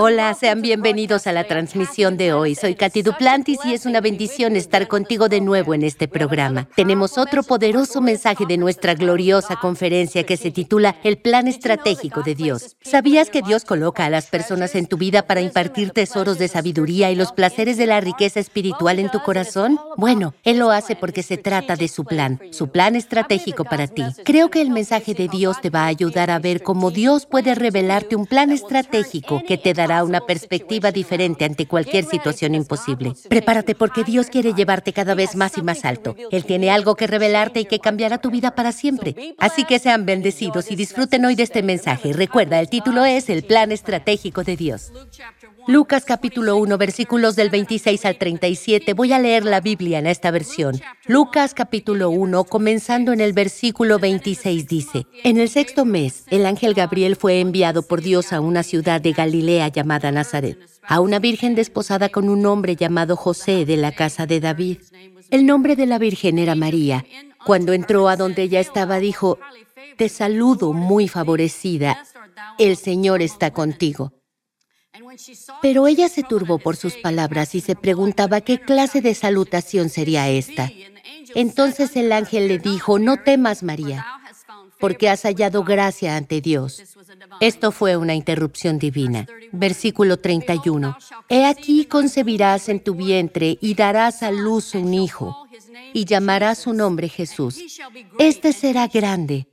Hola, sean bienvenidos a la transmisión de hoy. Soy Katy Duplantis y es una bendición estar contigo de nuevo en este programa. Tenemos otro poderoso mensaje de nuestra gloriosa conferencia que se titula El Plan Estratégico de Dios. ¿Sabías que Dios coloca a las personas en tu vida para impartir tesoros de sabiduría y los placeres de la riqueza espiritual en tu corazón? Bueno, Él lo hace porque se trata de su plan, su plan estratégico para ti. Creo que el mensaje de Dios te va a ayudar a ver cómo Dios puede revelarte un plan estratégico que te dará una perspectiva diferente ante cualquier situación imposible. Prepárate porque Dios quiere llevarte cada vez más y más alto. Él tiene algo que revelarte y que cambiará tu vida para siempre. Así que sean bendecidos y disfruten hoy de este mensaje. Recuerda, el título es El plan estratégico de Dios. Lucas capítulo 1, versículos del 26 al 37. Voy a leer la Biblia en esta versión. Lucas capítulo 1, comenzando en el versículo 26, dice, En el sexto mes, el ángel Gabriel fue enviado por Dios a una ciudad de Galilea llamada Nazaret, a una virgen desposada con un hombre llamado José de la casa de David. El nombre de la virgen era María. Cuando entró a donde ella estaba, dijo, Te saludo muy favorecida, el Señor está contigo. Pero ella se turbó por sus palabras y se preguntaba qué clase de salutación sería esta. Entonces el ángel le dijo, no temas, María, porque has hallado gracia ante Dios. Esto fue una interrupción divina. Versículo 31. He aquí concebirás en tu vientre y darás a luz un hijo, y llamarás su nombre Jesús. Este será grande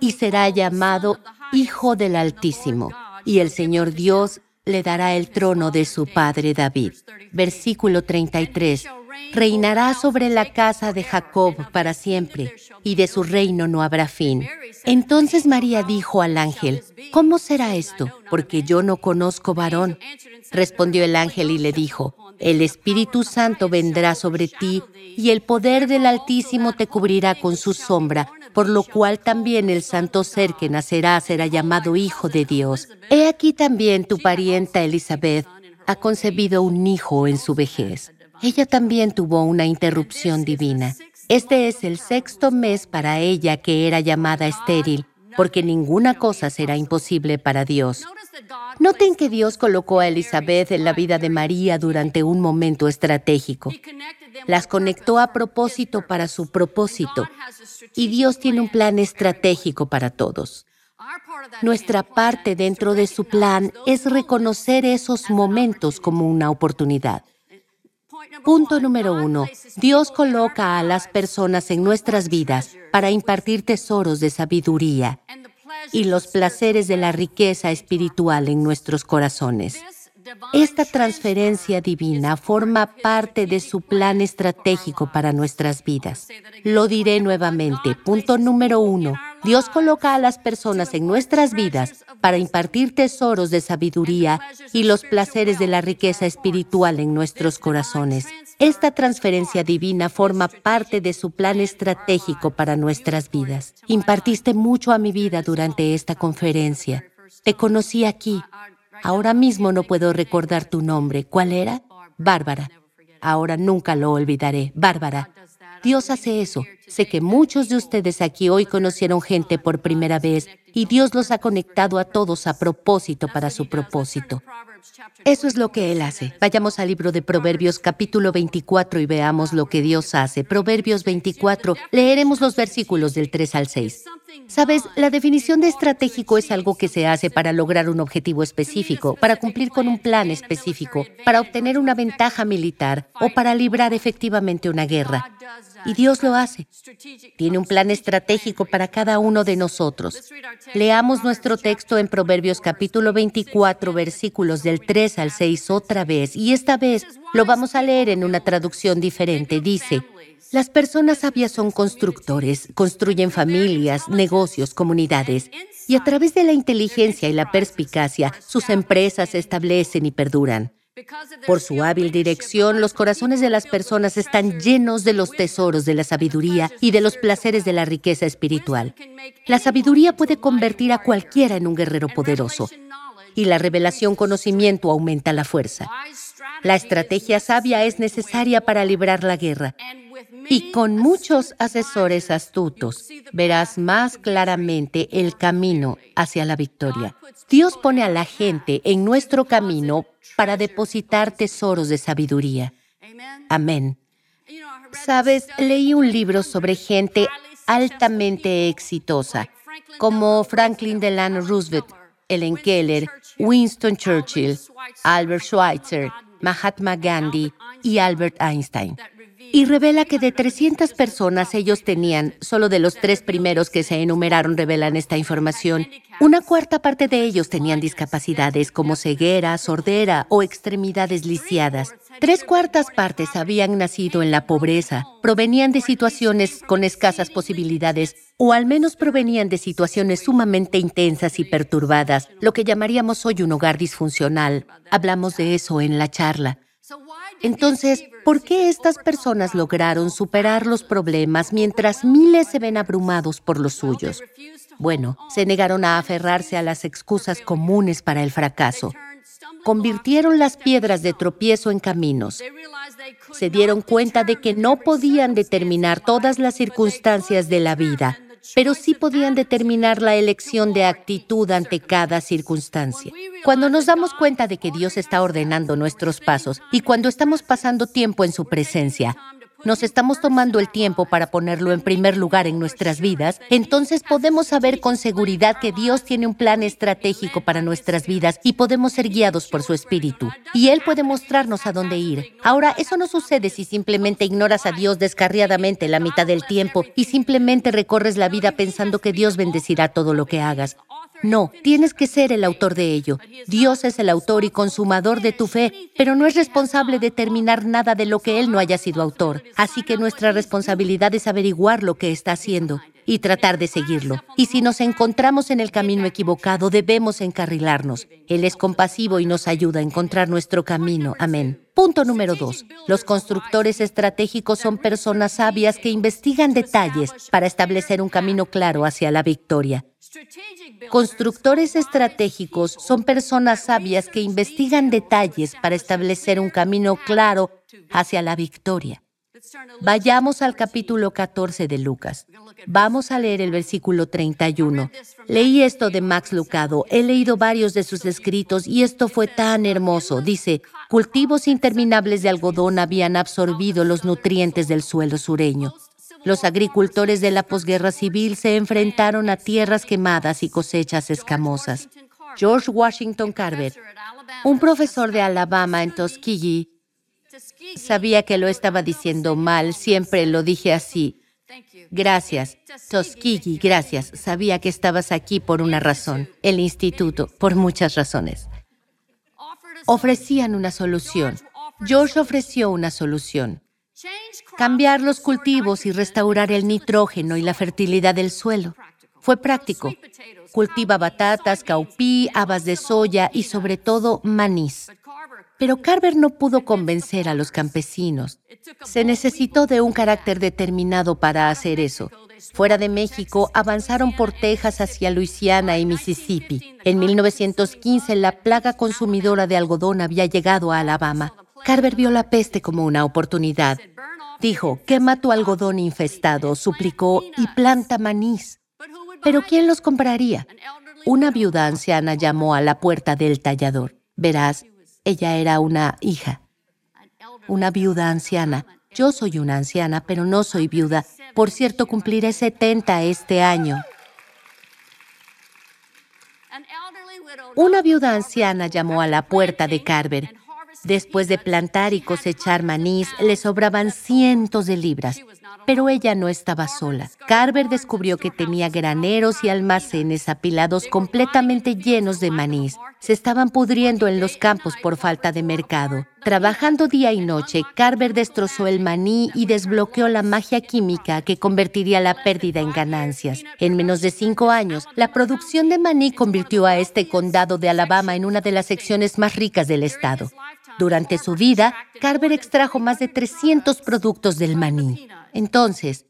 y será llamado Hijo del Altísimo, y el Señor Dios le dará el trono de su padre David. Versículo 33. Reinará sobre la casa de Jacob para siempre, y de su reino no habrá fin. Entonces María dijo al ángel, ¿Cómo será esto? Porque yo no conozco varón. Respondió el ángel y le dijo, El Espíritu Santo vendrá sobre ti, y el poder del Altísimo te cubrirá con su sombra por lo cual también el santo ser que nacerá será llamado Hijo de Dios. He aquí también tu parienta Elizabeth ha concebido un hijo en su vejez. Ella también tuvo una interrupción divina. Este es el sexto mes para ella que era llamada estéril, porque ninguna cosa será imposible para Dios. Noten que Dios colocó a Elizabeth en la vida de María durante un momento estratégico. Las conectó a propósito para su propósito. Y Dios tiene un plan estratégico para todos. Nuestra parte dentro de su plan es reconocer esos momentos como una oportunidad. Punto número uno. Dios coloca a las personas en nuestras vidas para impartir tesoros de sabiduría y los placeres de la riqueza espiritual en nuestros corazones. Esta transferencia divina forma parte de su plan estratégico para nuestras vidas. Lo diré nuevamente. Punto número uno. Dios coloca a las personas en nuestras vidas para impartir tesoros de sabiduría y los placeres de la riqueza espiritual en nuestros corazones. Esta transferencia divina forma parte de su plan estratégico para nuestras vidas. Impartiste mucho a mi vida durante esta conferencia. Te conocí aquí Ahora mismo no puedo recordar tu nombre. ¿Cuál era? Bárbara. Ahora nunca lo olvidaré. Bárbara. Dios hace eso. Sé que muchos de ustedes aquí hoy conocieron gente por primera vez y Dios los ha conectado a todos a propósito para su propósito. Eso es lo que Él hace. Vayamos al libro de Proverbios capítulo 24 y veamos lo que Dios hace. Proverbios 24, leeremos los versículos del 3 al 6. Sabes, la definición de estratégico es algo que se hace para lograr un objetivo específico, para cumplir con un plan específico, para obtener una ventaja militar o para librar efectivamente una guerra. Y Dios lo hace. Tiene un plan estratégico para cada uno de nosotros. Leamos nuestro texto en Proverbios capítulo 24, versículos del 3 al 6 otra vez, y esta vez lo vamos a leer en una traducción diferente. Dice, las personas sabias son constructores, construyen familias, negocios, comunidades, y a través de la inteligencia y la perspicacia, sus empresas se establecen y perduran. Por su hábil dirección, los corazones de las personas están llenos de los tesoros de la sabiduría y de los placeres de la riqueza espiritual. La sabiduría puede convertir a cualquiera en un guerrero poderoso y la revelación conocimiento aumenta la fuerza. La estrategia sabia es necesaria para librar la guerra y con muchos asesores astutos, verás más claramente el camino hacia la victoria. Dios pone a la gente en nuestro camino para depositar tesoros de sabiduría. Amén. Sabes, leí un libro sobre gente altamente exitosa, como Franklin Delano Roosevelt, Ellen Keller, Winston Churchill, Albert Schweitzer, Mahatma Gandhi y Albert Einstein. Y revela que de 300 personas ellos tenían, solo de los tres primeros que se enumeraron revelan esta información, una cuarta parte de ellos tenían discapacidades como ceguera, sordera o extremidades lisiadas. Tres cuartas partes habían nacido en la pobreza, provenían de situaciones con escasas posibilidades o al menos provenían de situaciones sumamente intensas y perturbadas, lo que llamaríamos hoy un hogar disfuncional. Hablamos de eso en la charla. Entonces, ¿por qué estas personas lograron superar los problemas mientras miles se ven abrumados por los suyos? Bueno, se negaron a aferrarse a las excusas comunes para el fracaso. Convirtieron las piedras de tropiezo en caminos. Se dieron cuenta de que no podían determinar todas las circunstancias de la vida, pero sí podían determinar la elección de actitud ante cada circunstancia. Cuando nos damos cuenta de que Dios está ordenando nuestros pasos y cuando estamos pasando tiempo en su presencia, nos estamos tomando el tiempo para ponerlo en primer lugar en nuestras vidas, entonces podemos saber con seguridad que Dios tiene un plan estratégico para nuestras vidas y podemos ser guiados por su Espíritu. Y Él puede mostrarnos a dónde ir. Ahora, eso no sucede si simplemente ignoras a Dios descarriadamente la mitad del tiempo y simplemente recorres la vida pensando que Dios bendecirá todo lo que hagas. No, tienes que ser el autor de ello. Dios es el autor y consumador de tu fe, pero no es responsable de terminar nada de lo que Él no haya sido autor. Así que nuestra responsabilidad es averiguar lo que está haciendo y tratar de seguirlo. Y si nos encontramos en el camino equivocado, debemos encarrilarnos. Él es compasivo y nos ayuda a encontrar nuestro camino. Amén. Punto número dos. Los constructores estratégicos son personas sabias que investigan detalles para establecer un camino claro hacia la victoria. Constructores estratégicos son personas sabias que investigan detalles para establecer un camino claro hacia la victoria. Vayamos al capítulo 14 de Lucas. Vamos a leer el versículo 31. Leí esto de Max Lucado. He leído varios de sus escritos y esto fue tan hermoso. Dice, cultivos interminables de algodón habían absorbido los nutrientes del suelo sureño. Los agricultores de la posguerra civil se enfrentaron a tierras quemadas y cosechas escamosas. George Washington Carver, un profesor de Alabama en Tuskegee, sabía que lo estaba diciendo mal, siempre lo dije así. Gracias, Tuskegee, gracias. Sabía que estabas aquí por una razón. El instituto, por muchas razones. Ofrecían una solución. George ofreció una solución cambiar los cultivos y restaurar el nitrógeno y la fertilidad del suelo. Fue práctico. Cultiva batatas, caupí, habas de soya y sobre todo manís. Pero Carver no pudo convencer a los campesinos. Se necesitó de un carácter determinado para hacer eso. Fuera de México, avanzaron por Texas hacia Luisiana y Mississippi. En 1915, la plaga consumidora de algodón había llegado a Alabama. Carver vio la peste como una oportunidad. Dijo, quema tu algodón infestado, suplicó, y planta manís. Pero ¿quién los compraría? Una viuda anciana llamó a la puerta del tallador. Verás, ella era una hija. Una viuda anciana. Yo soy una anciana, pero no soy viuda. Por cierto, cumpliré 70 este año. Una viuda anciana llamó a la puerta de Carver Después de plantar y cosechar manís, le sobraban cientos de libras. Pero ella no estaba sola. Carver descubrió que tenía graneros y almacenes apilados completamente llenos de manís. Se estaban pudriendo en los campos por falta de mercado. Trabajando día y noche, Carver destrozó el maní y desbloqueó la magia química que convertiría la pérdida en ganancias. En menos de cinco años, la producción de maní convirtió a este condado de Alabama en una de las secciones más ricas del estado. Durante su vida, Carver extrajo más de 300 productos del maní. Entonces,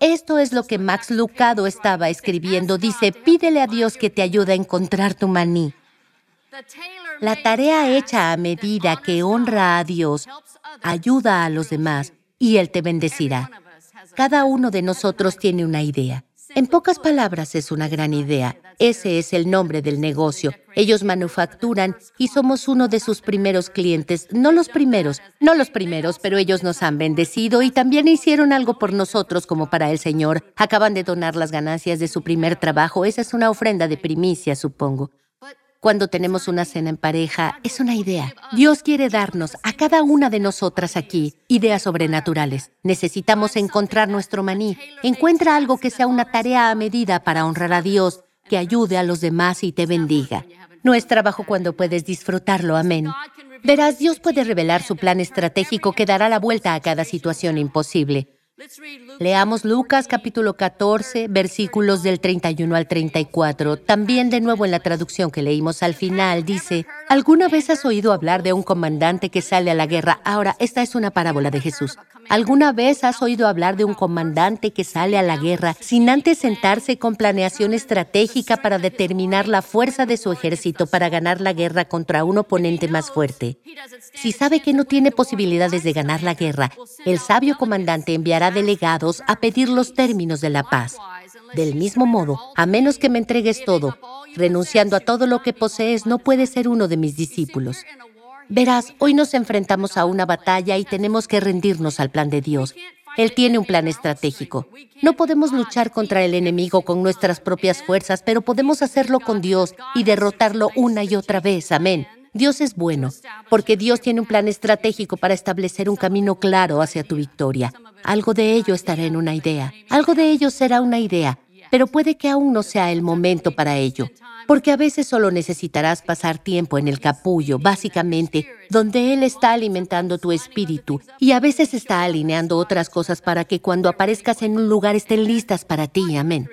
esto es lo que Max Lucado estaba escribiendo. Dice, pídele a Dios que te ayude a encontrar tu maní. La tarea hecha a medida que honra a Dios ayuda a los demás y Él te bendecirá. Cada uno de nosotros tiene una idea. En pocas palabras, es una gran idea. Ese es el nombre del negocio. Ellos manufacturan y somos uno de sus primeros clientes. No los primeros, no los primeros, pero ellos nos han bendecido y también hicieron algo por nosotros como para el Señor. Acaban de donar las ganancias de su primer trabajo. Esa es una ofrenda de primicia, supongo. Cuando tenemos una cena en pareja, es una idea. Dios quiere darnos a cada una de nosotras aquí ideas sobrenaturales. Necesitamos encontrar nuestro maní. Encuentra algo que sea una tarea a medida para honrar a Dios, que ayude a los demás y te bendiga. No es trabajo cuando puedes disfrutarlo, amén. Verás, Dios puede revelar su plan estratégico que dará la vuelta a cada situación imposible. Leamos Lucas capítulo 14, versículos del 31 al 34. También de nuevo en la traducción que leímos al final dice, ¿alguna vez has oído hablar de un comandante que sale a la guerra? Ahora, esta es una parábola de Jesús. ¿Alguna vez has oído hablar de un comandante que sale a la guerra sin antes sentarse con planeación estratégica para determinar la fuerza de su ejército para ganar la guerra contra un oponente más fuerte? Si sabe que no tiene posibilidades de ganar la guerra, el sabio comandante enviará delegados a pedir los términos de la paz. Del mismo modo, a menos que me entregues todo, renunciando a todo lo que posees, no puedes ser uno de mis discípulos. Verás, hoy nos enfrentamos a una batalla y tenemos que rendirnos al plan de Dios. Él tiene un plan estratégico. No podemos luchar contra el enemigo con nuestras propias fuerzas, pero podemos hacerlo con Dios y derrotarlo una y otra vez. Amén. Dios es bueno, porque Dios tiene un plan estratégico para establecer un camino claro hacia tu victoria. Algo de ello estará en una idea, algo de ello será una idea, pero puede que aún no sea el momento para ello, porque a veces solo necesitarás pasar tiempo en el capullo, básicamente, donde Él está alimentando tu espíritu y a veces está alineando otras cosas para que cuando aparezcas en un lugar estén listas para ti. Amén.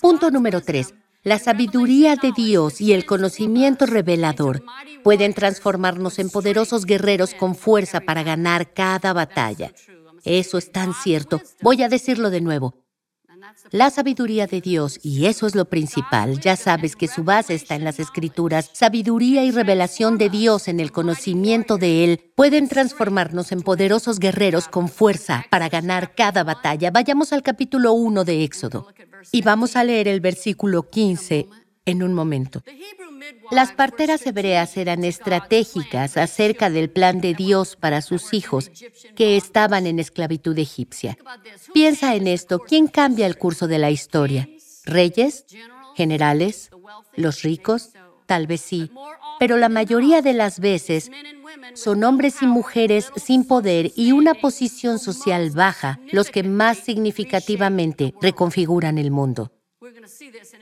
Punto número 3. La sabiduría de Dios y el conocimiento revelador pueden transformarnos en poderosos guerreros con fuerza para ganar cada batalla. Eso es tan cierto. Voy a decirlo de nuevo. La sabiduría de Dios, y eso es lo principal, ya sabes que su base está en las escrituras, sabiduría y revelación de Dios en el conocimiento de Él, pueden transformarnos en poderosos guerreros con fuerza para ganar cada batalla. Vayamos al capítulo 1 de Éxodo y vamos a leer el versículo 15 en un momento. Las parteras hebreas eran estratégicas acerca del plan de Dios para sus hijos que estaban en esclavitud egipcia. Piensa en esto, ¿quién cambia el curso de la historia? ¿Reyes? ¿Generales? ¿Los ricos? Tal vez sí, pero la mayoría de las veces son hombres y mujeres sin poder y una posición social baja los que más significativamente reconfiguran el mundo.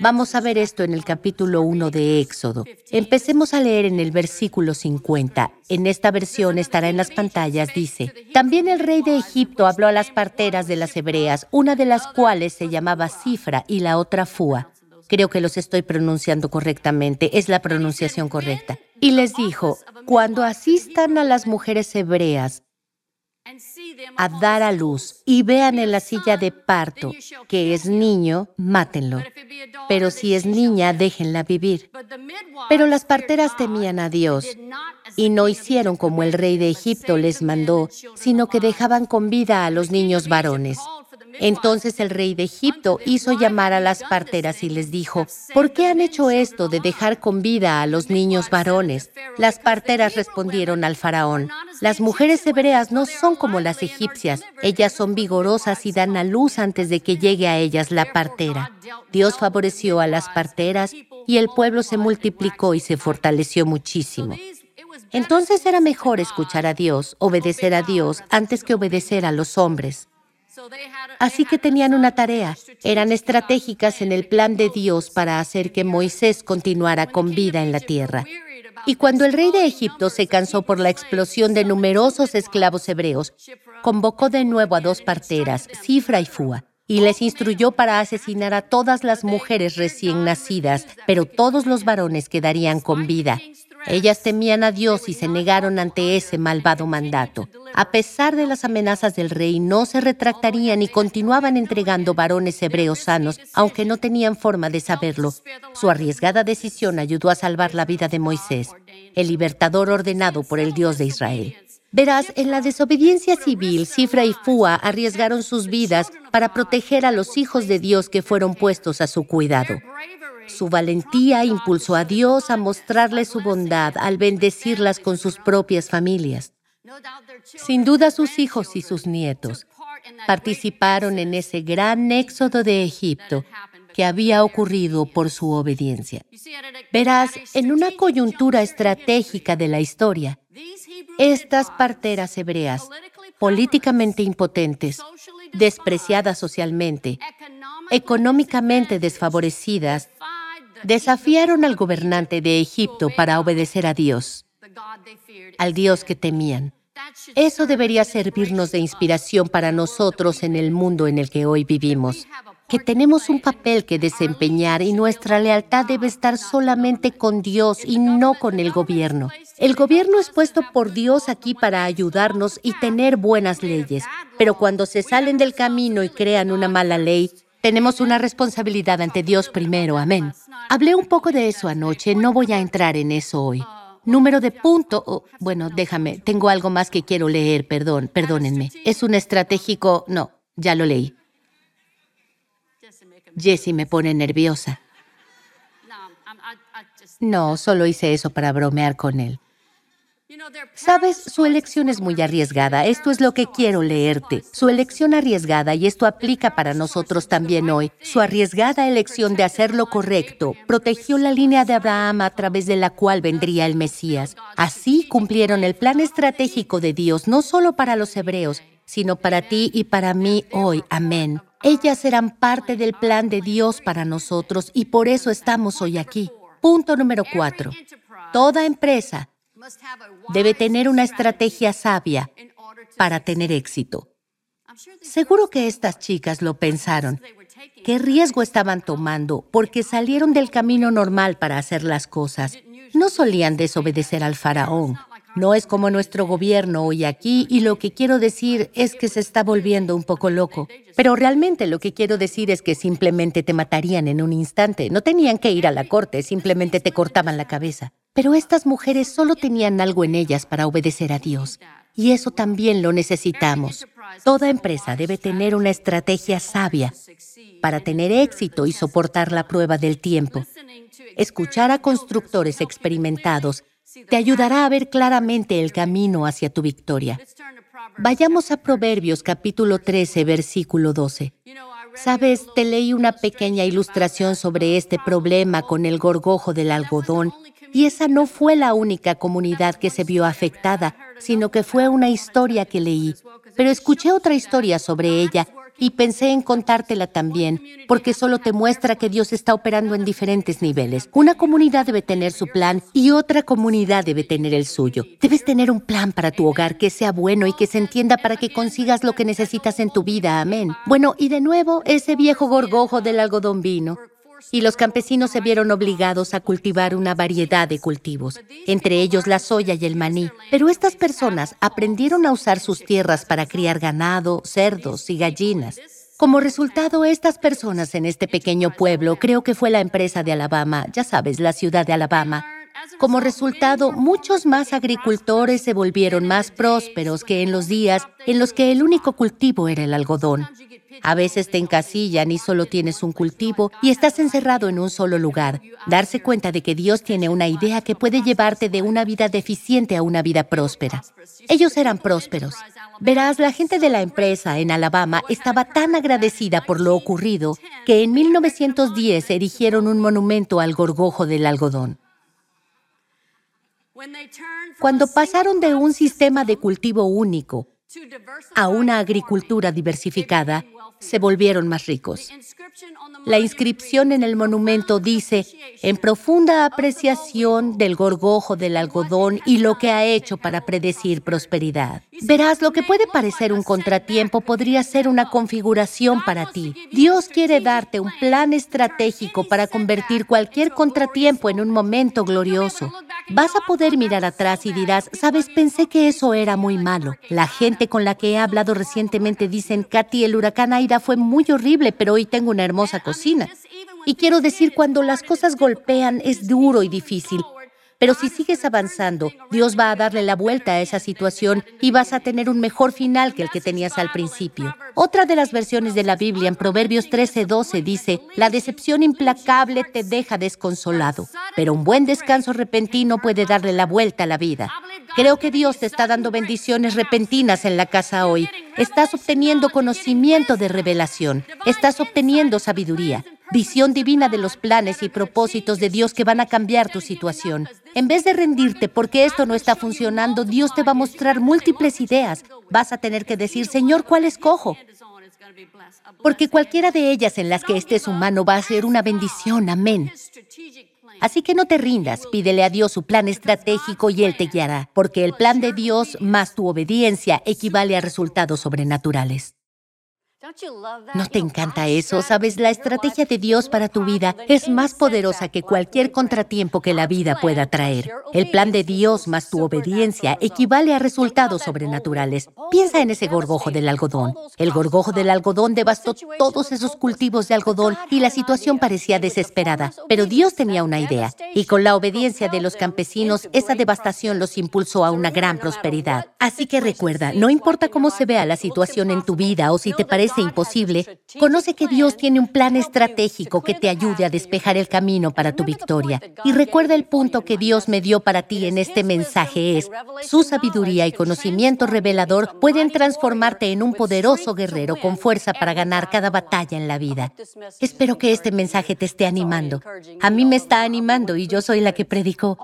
Vamos a ver esto en el capítulo 1 de Éxodo. Empecemos a leer en el versículo 50. En esta versión estará en las pantallas, dice, También el rey de Egipto habló a las parteras de las hebreas, una de las cuales se llamaba Cifra y la otra Fua. Creo que los estoy pronunciando correctamente, es la pronunciación correcta. Y les dijo, cuando asistan a las mujeres hebreas a dar a luz y vean en la silla de parto que es niño, mátenlo. Pero si es niña, déjenla vivir. Pero las parteras temían a Dios y no hicieron como el rey de Egipto les mandó, sino que dejaban con vida a los niños varones. Entonces el rey de Egipto hizo llamar a las parteras y les dijo, ¿por qué han hecho esto de dejar con vida a los niños varones? Las parteras respondieron al faraón, las mujeres hebreas no son como las egipcias, ellas son vigorosas y dan a luz antes de que llegue a ellas la partera. Dios favoreció a las parteras y el pueblo se multiplicó y se fortaleció muchísimo. Entonces era mejor escuchar a Dios, obedecer a Dios, antes que obedecer a los hombres. Así que tenían una tarea, eran estratégicas en el plan de Dios para hacer que Moisés continuara con vida en la tierra. Y cuando el rey de Egipto se cansó por la explosión de numerosos esclavos hebreos, convocó de nuevo a dos parteras, Cifra y Fua, y les instruyó para asesinar a todas las mujeres recién nacidas, pero todos los varones quedarían con vida. Ellas temían a Dios y se negaron ante ese malvado mandato. A pesar de las amenazas del rey, no se retractarían y continuaban entregando varones hebreos sanos, aunque no tenían forma de saberlo. Su arriesgada decisión ayudó a salvar la vida de Moisés, el libertador ordenado por el Dios de Israel. Verás, en la desobediencia civil, Cifra y Fua arriesgaron sus vidas para proteger a los hijos de Dios que fueron puestos a su cuidado. Su valentía impulsó a Dios a mostrarles su bondad al bendecirlas con sus propias familias. Sin duda sus hijos y sus nietos participaron en ese gran éxodo de Egipto que había ocurrido por su obediencia. Verás, en una coyuntura estratégica de la historia, estas parteras hebreas, políticamente impotentes, despreciadas socialmente, económicamente desfavorecidas, desafiaron al gobernante de Egipto para obedecer a Dios, al Dios que temían. Eso debería servirnos de inspiración para nosotros en el mundo en el que hoy vivimos que tenemos un papel que desempeñar y nuestra lealtad debe estar solamente con Dios y no con el gobierno. El gobierno es puesto por Dios aquí para ayudarnos y tener buenas leyes, pero cuando se salen del camino y crean una mala ley, tenemos una responsabilidad ante Dios primero. Amén. Hablé un poco de eso anoche, no voy a entrar en eso hoy. Número de punto. Oh, bueno, déjame, tengo algo más que quiero leer, perdón, perdónenme. Es un estratégico. No, ya lo leí. Jessie me pone nerviosa. No, solo hice eso para bromear con él. Sabes, su elección es muy arriesgada. Esto es lo que quiero leerte. Su elección arriesgada, y esto aplica para nosotros también hoy, su arriesgada elección de hacer lo correcto protegió la línea de Abraham a través de la cual vendría el Mesías. Así cumplieron el plan estratégico de Dios, no solo para los hebreos, sino para ti y para mí hoy. Amén. Ellas eran parte del plan de Dios para nosotros y por eso estamos hoy aquí. Punto número cuatro. Toda empresa debe tener una estrategia sabia para tener éxito. Seguro que estas chicas lo pensaron. ¿Qué riesgo estaban tomando? Porque salieron del camino normal para hacer las cosas. No solían desobedecer al faraón. No es como nuestro gobierno hoy aquí y lo que quiero decir es que se está volviendo un poco loco. Pero realmente lo que quiero decir es que simplemente te matarían en un instante. No tenían que ir a la corte, simplemente te cortaban la cabeza. Pero estas mujeres solo tenían algo en ellas para obedecer a Dios. Y eso también lo necesitamos. Toda empresa debe tener una estrategia sabia para tener éxito y soportar la prueba del tiempo. Escuchar a constructores experimentados te ayudará a ver claramente el camino hacia tu victoria. Vayamos a Proverbios capítulo 13, versículo 12. Sabes, te leí una pequeña ilustración sobre este problema con el gorgojo del algodón y esa no fue la única comunidad que se vio afectada, sino que fue una historia que leí. Pero escuché otra historia sobre ella y pensé en contártela también, porque solo te muestra que Dios está operando en diferentes niveles. Una comunidad debe tener su plan y otra comunidad debe tener el suyo. Debes tener un plan para tu hogar que sea bueno y que se entienda para que consigas lo que necesitas en tu vida. Amén. Bueno, y de nuevo, ese viejo gorgojo del algodón vino y los campesinos se vieron obligados a cultivar una variedad de cultivos, entre ellos la soya y el maní. Pero estas personas aprendieron a usar sus tierras para criar ganado, cerdos y gallinas. Como resultado, estas personas en este pequeño pueblo, creo que fue la empresa de Alabama, ya sabes, la ciudad de Alabama, como resultado, muchos más agricultores se volvieron más prósperos que en los días en los que el único cultivo era el algodón. A veces te encasillan y solo tienes un cultivo y estás encerrado en un solo lugar. Darse cuenta de que Dios tiene una idea que puede llevarte de una vida deficiente a una vida próspera. Ellos eran prósperos. Verás, la gente de la empresa en Alabama estaba tan agradecida por lo ocurrido que en 1910 erigieron un monumento al gorgojo del algodón. Cuando pasaron de un sistema de cultivo único a una agricultura diversificada, se volvieron más ricos. La inscripción en el monumento dice, en profunda apreciación del gorgojo del algodón y lo que ha hecho para predecir prosperidad. Verás, lo que puede parecer un contratiempo podría ser una configuración para ti. Dios quiere darte un plan estratégico para convertir cualquier contratiempo en un momento glorioso. Vas a poder mirar atrás y dirás, sabes, pensé que eso era muy malo. La gente con la que he hablado recientemente dicen, Katy, el huracán Aida fue muy horrible, pero hoy tengo una hermosa Y quiero decir, cuando las cosas golpean es duro y difícil, Pero si sigues avanzando, Dios va a darle la vuelta a esa situación y vas a tener un mejor final que el que tenías al principio. Otra de las versiones de la Biblia en Proverbios 13:12 dice, la decepción implacable te deja desconsolado, pero un buen descanso repentino puede darle la vuelta a la vida. Creo que Dios te está dando bendiciones repentinas en la casa hoy. Estás obteniendo conocimiento de revelación. Estás obteniendo sabiduría, visión divina de los planes y propósitos de Dios que van a cambiar tu situación. En vez de rendirte porque esto no está funcionando, Dios te va a mostrar múltiples ideas. Vas a tener que decir, Señor, ¿cuál escojo? Porque cualquiera de ellas en las que estés humano va a ser una bendición. Amén. Así que no te rindas, pídele a Dios su plan estratégico y Él te guiará, porque el plan de Dios más tu obediencia equivale a resultados sobrenaturales. ¿No te encanta eso? Sabes, la estrategia de Dios para tu vida es más poderosa que cualquier contratiempo que la vida pueda traer. El plan de Dios más tu obediencia equivale a resultados sobrenaturales. Piensa en ese gorgojo del algodón. El gorgojo del algodón devastó todos esos cultivos de algodón y la situación parecía desesperada. Pero Dios tenía una idea y con la obediencia de los campesinos, esa devastación los impulsó a una gran prosperidad. Así que recuerda, no importa cómo se vea la situación en tu vida o si te parece imposible, conoce que Dios tiene un plan estratégico que te ayude a despejar el camino para tu victoria. Y recuerda el punto que Dios me dio para ti en este mensaje es, su sabiduría y conocimiento revelador pueden transformarte en un poderoso guerrero con fuerza para ganar cada batalla en la vida. Espero que este mensaje te esté animando. A mí me está animando y yo soy la que predicó.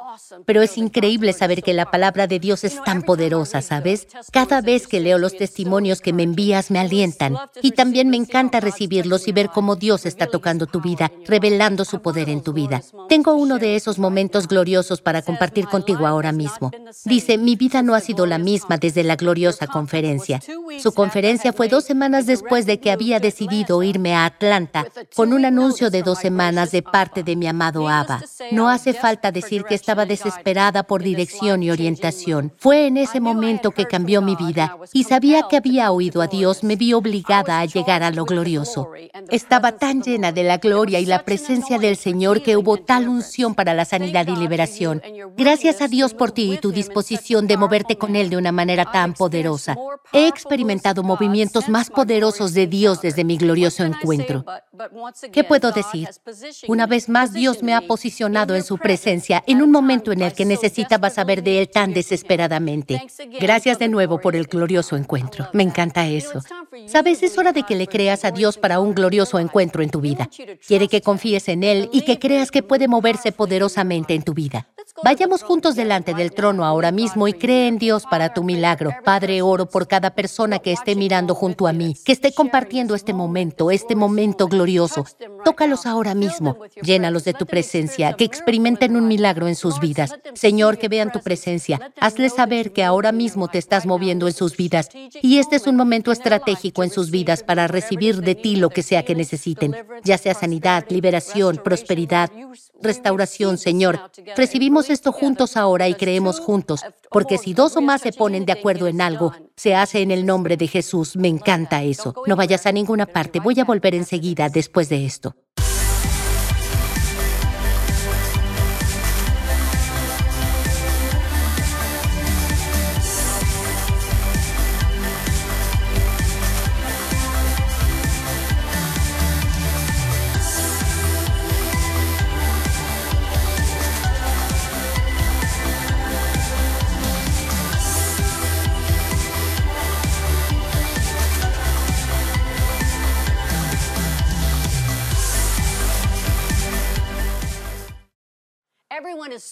Pero es increíble saber que la palabra de Dios es tan poderosa, ¿sabes? Cada vez que leo los testimonios que me envías me alientan y también me encanta recibirlos y ver cómo Dios está tocando tu vida, revelando su poder en tu vida. Tengo uno de esos momentos gloriosos para compartir contigo ahora mismo. Dice, mi vida no ha sido la misma desde la gloriosa conferencia. Su conferencia fue dos semanas después de que había decidido irme a Atlanta con un anuncio de dos semanas de parte de mi amado Abba. No hace falta decir que estaba desesperada por dirección y orientación. Fue en ese momento que cambió mi vida y sabía que había oído a Dios, me vi obligada a llegar a lo glorioso. Estaba tan llena de la gloria y la presencia del Señor que hubo tal unción para la sanidad y liberación. Gracias a Dios por ti y tu disposición de moverte con Él de una manera tan poderosa. He experimentado movimientos más poderosos de Dios desde mi glorioso encuentro. ¿Qué puedo decir? Una vez más, Dios me ha posicionado en su presencia en un momento en el que necesitaba saber de Él tan desesperadamente. Gracias de nuevo por el glorioso encuentro. Me encanta eso. Sabes, es hora de que le creas a Dios para un glorioso encuentro en tu vida. Quiere que confíes en Él y que creas que puede moverse poderosamente en tu vida. Vayamos juntos delante del trono ahora mismo y cree en Dios para tu milagro. Padre, oro por cada persona que esté mirando junto a mí, que esté compartiendo este momento, este momento glorioso. Tócalos ahora mismo, llénalos de tu presencia, que experimenten un milagro en sus vidas. Señor, que vean tu presencia. Hazles saber que ahora mismo te estás moviendo en sus vidas y este es un momento estratégico en sus vidas para recibir de ti lo que sea que necesiten, ya sea sanidad, liberación, prosperidad, restauración, Señor. Recibimos esto juntos ahora y creemos juntos, porque si dos o más se ponen de acuerdo en algo, se hace en el nombre de Jesús. Me encanta eso. No vayas a ninguna parte, voy a volver enseguida después de esto.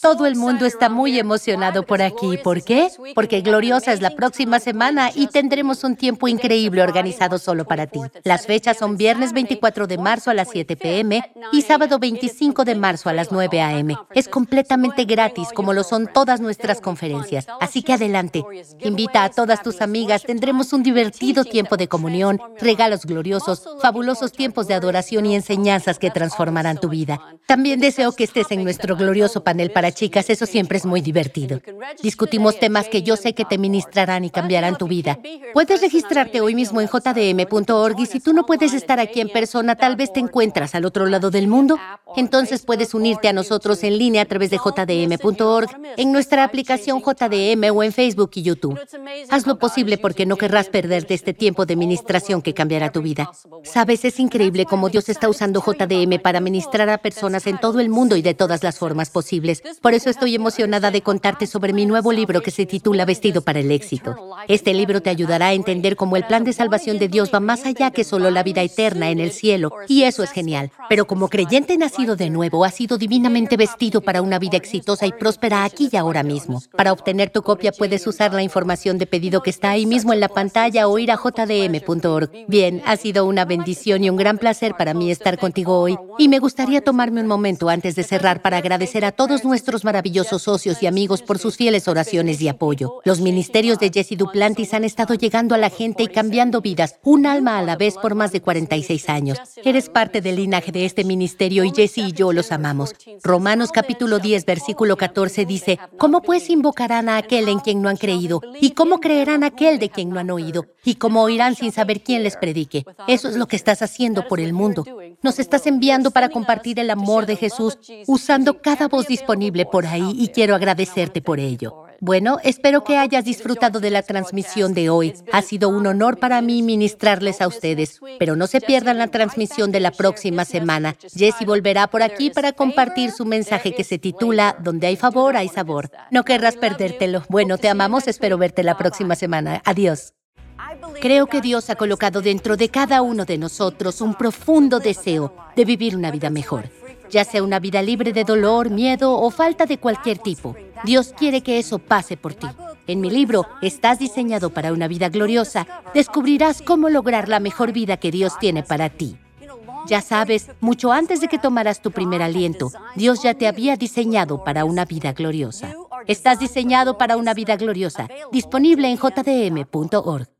Todo el mundo está muy emocionado por aquí. ¿Por qué? Porque Gloriosa es la próxima semana y tendremos un tiempo increíble organizado solo para ti. Las fechas son viernes 24 de marzo a las 7 pm y sábado 25 de marzo a las 9 am. Es completamente gratis, como lo son todas nuestras conferencias. Así que adelante. Invita a todas tus amigas. Tendremos un divertido tiempo de comunión, regalos gloriosos, fabulosos tiempos de adoración y enseñanzas que transformarán tu vida. También deseo que estés en nuestro glorioso panel panel chicas, eso siempre es muy divertido. Discutimos temas que yo sé que te ministrarán y cambiarán tu vida. Puedes registrarte hoy mismo en jdm.org y si tú no puedes estar aquí en persona, tal vez te encuentras al otro lado del mundo. Entonces puedes unirte a nosotros en línea a través de jdm.org, en nuestra aplicación JDM o en Facebook y YouTube. Haz lo posible porque no querrás perderte este tiempo de ministración que cambiará tu vida. Sabes, es increíble cómo Dios está usando JDM para ministrar a personas en todo el mundo y de todas las formas posibles. Por eso estoy emocionada de contarte sobre mi nuevo libro que se titula Vestido para el éxito. Este libro te ayudará a entender cómo el plan de salvación de Dios va más allá que solo la vida eterna en el cielo, y eso es genial. Pero como creyente nacido de nuevo, has sido divinamente vestido para una vida exitosa y próspera aquí y ahora mismo. Para obtener tu copia puedes usar la información de pedido que está ahí mismo en la pantalla o ir a jdm.org. Bien, ha sido una bendición y un gran placer para mí estar contigo hoy, y me gustaría tomarme un momento antes de cerrar para agradecer a todos nuestros maravillosos socios y amigos por sus fieles oraciones y apoyo. Los ministerios de Jesse Duplantis han estado llegando a la gente y cambiando vidas, un alma a la vez por más de 46 años. Eres parte del linaje de este ministerio y Jesse y yo los amamos. Romanos capítulo 10, versículo 14 dice, ¿cómo pues invocarán a aquel en quien no han creído? ¿Y cómo creerán a aquel de quien no han oído? ¿Y cómo oirán sin saber quién les predique? Eso es lo que estás haciendo por el mundo. Nos estás enviando para compartir el amor de Jesús usando cada voz por ahí y quiero agradecerte por ello. Bueno, espero que hayas disfrutado de la transmisión de hoy. Ha sido un honor para mí ministrarles a ustedes, pero no se pierdan la transmisión de la próxima semana. Jesse volverá por aquí para compartir su mensaje que se titula Donde hay favor, hay sabor. No querrás perdértelo. Bueno, te amamos, espero verte la próxima semana. Adiós. Creo que Dios ha colocado dentro de cada uno de nosotros un profundo deseo de vivir una vida mejor ya sea una vida libre de dolor, miedo o falta de cualquier tipo. Dios quiere que eso pase por ti. En mi libro, Estás diseñado para una vida gloriosa, descubrirás cómo lograr la mejor vida que Dios tiene para ti. Ya sabes, mucho antes de que tomaras tu primer aliento, Dios ya te había diseñado para una vida gloriosa. Estás diseñado para una vida gloriosa, disponible en jdm.org.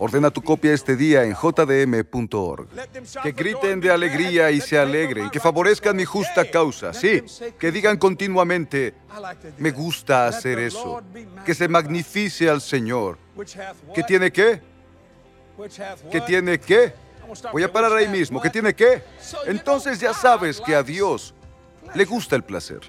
Ordena tu copia este día en jdm.org. Que griten de alegría y se alegren, que favorezcan mi justa causa. Sí, que digan continuamente, me gusta hacer eso. Que se magnifice al Señor. ¿Qué tiene qué? ¿Qué tiene qué? Voy a parar ahí mismo. ¿Qué tiene qué? Entonces ya sabes que a Dios le gusta el placer.